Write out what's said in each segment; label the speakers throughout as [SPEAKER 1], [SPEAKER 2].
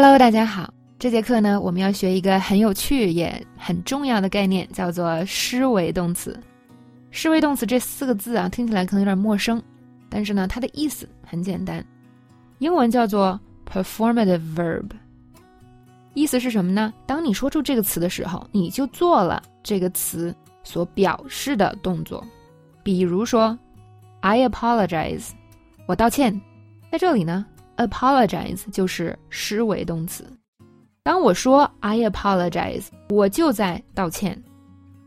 [SPEAKER 1] Hello，大家好。这节课呢，我们要学一个很有趣也很重要的概念，叫做施为动词。施为动词这四个字啊，听起来可能有点陌生，但是呢，它的意思很简单，英文叫做 performative verb。意思是什么呢？当你说出这个词的时候，你就做了这个词所表示的动作。比如说，I apologize，我道歉。在这里呢，apologize 就是施为动词。当我说 I apologize，我就在道歉。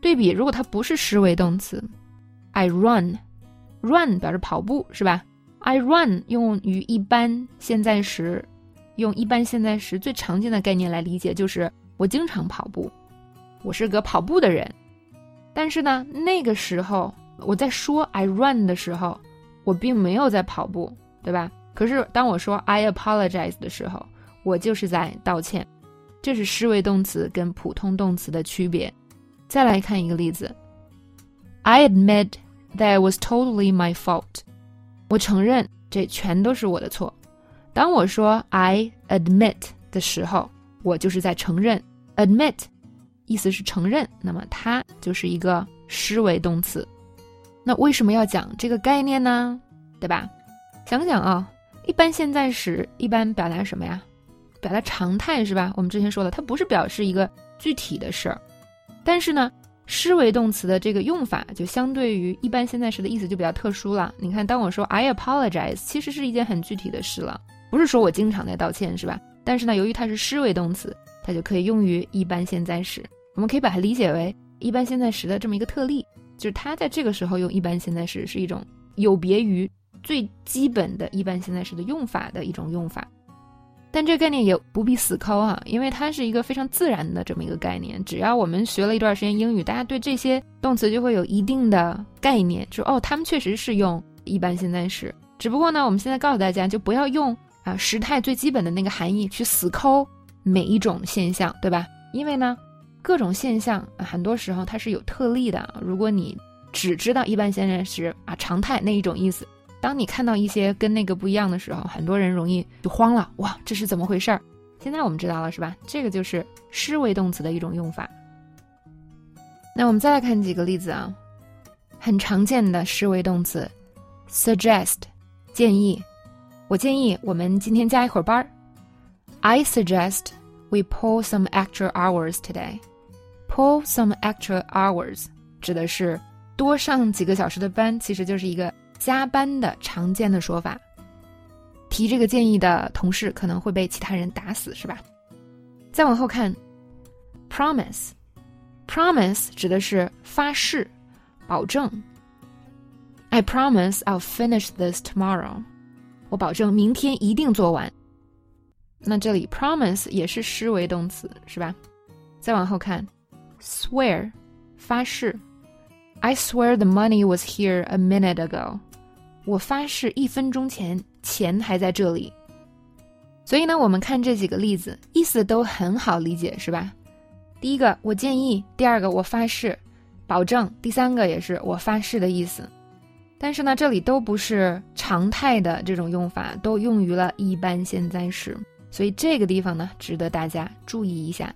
[SPEAKER 1] 对比，如果它不是施为动词，I run，run 表示跑步是吧？I run 用于一般现在时，用一般现在时最常见的概念来理解，就是我经常跑步，我是个跑步的人。但是呢，那个时候我在说 I run 的时候，我并没有在跑步，对吧？可是当我说 I apologize 的时候，我就是在道歉。这是施为动词跟普通动词的区别。再来看一个例子，I admit that was totally my fault。我承认这全都是我的错。当我说 I admit 的时候，我就是在承认。admit 意思是承认，那么它就是一个施为动词。那为什么要讲这个概念呢？对吧？想想啊，一般现在时一般表达什么呀？表达常态是吧？我们之前说了，它不是表示一个具体的事儿，但是呢，施为动词的这个用法就相对于一般现在时的意思就比较特殊了。你看，当我说 I apologize，其实是一件很具体的事了，不是说我经常在道歉是吧？但是呢，由于它是施为动词，它就可以用于一般现在时。我们可以把它理解为一般现在时的这么一个特例，就是它在这个时候用一般现在时是一种有别于最基本的一般现在时的用法的一种用法。但这概念也不必死抠哈，因为它是一个非常自然的这么一个概念。只要我们学了一段时间英语，大家对这些动词就会有一定的概念，就哦，他们确实是用一般现在时。只不过呢，我们现在告诉大家，就不要用啊时态最基本的那个含义去死抠每一种现象，对吧？因为呢，各种现象很多时候它是有特例的。如果你只知道一般现在时啊常态那一种意思。当你看到一些跟那个不一样的时候，很多人容易就慌了。哇，这是怎么回事儿？现在我们知道了，是吧？这个就是施为动词的一种用法。那我们再来看几个例子啊，很常见的施为动词，suggest，建议。我建议我们今天加一会儿班儿。I suggest we pull some extra hours today. Pull some extra hours 指的是多上几个小时的班，其实就是一个。加班的常见的说法，提这个建议的同事可能会被其他人打死，是吧？再往后看，promise，promise 指的是发誓、保证。I promise I'll finish this tomorrow。我保证明天一定做完。那这里 promise 也是施为动词，是吧？再往后看，swear，发誓。I swear the money was here a minute ago。我发誓，一分钟前钱还在这里。所以呢，我们看这几个例子，意思都很好理解，是吧？第一个，我建议；第二个，我发誓，保证；第三个也是我发誓的意思。但是呢，这里都不是常态的这种用法，都用于了一般现在时。所以这个地方呢，值得大家注意一下。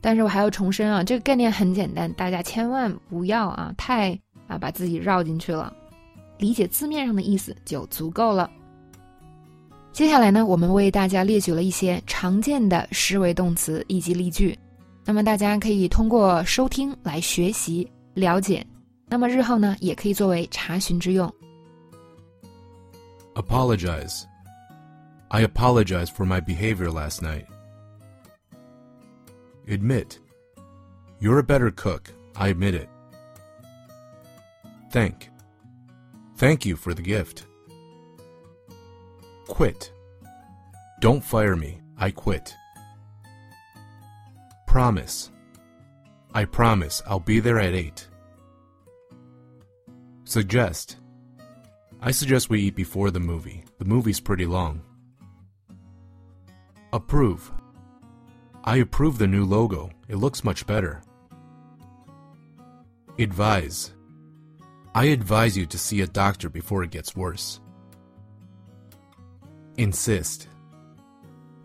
[SPEAKER 1] 但是我还要重申啊，这个概念很简单，大家千万不要啊，太啊把自己绕进去了。理解字面上的意思就足够了。接下来呢，我们为大家列举了一些常见的施为动词以及例句，那么大家可以通过收听来学习了解，那么日后呢，也可以作为查询之用。
[SPEAKER 2] Apologize. I apologize for my behavior last night. Admit. You're a better cook. I admit it. Thank. Thank you for the gift. Quit. Don't fire me. I quit. Promise. I promise I'll be there at 8. Suggest. I suggest we eat before the movie. The movie's pretty long. Approve. I approve the new logo. It looks much better. Advise. I advise you to see a doctor before it gets worse. Insist.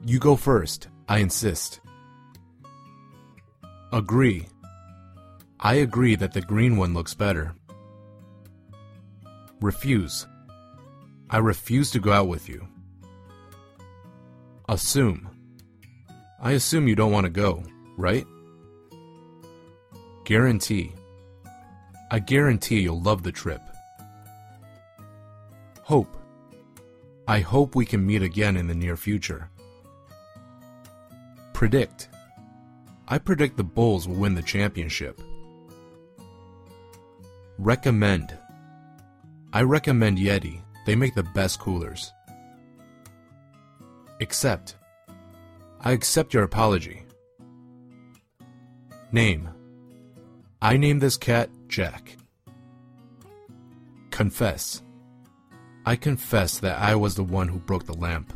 [SPEAKER 2] You go first. I insist. Agree. I agree that the green one looks better. Refuse. I refuse to go out with you. Assume. I assume you don't want to go, right? Guarantee. I guarantee you'll love the trip. Hope. I hope we can meet again in the near future. Predict. I predict the Bulls will win the championship. Recommend. I recommend Yeti. They make the best coolers. Accept. I accept your apology. Name. I name this cat Jack. Confess. I confess that I was the one who broke the lamp.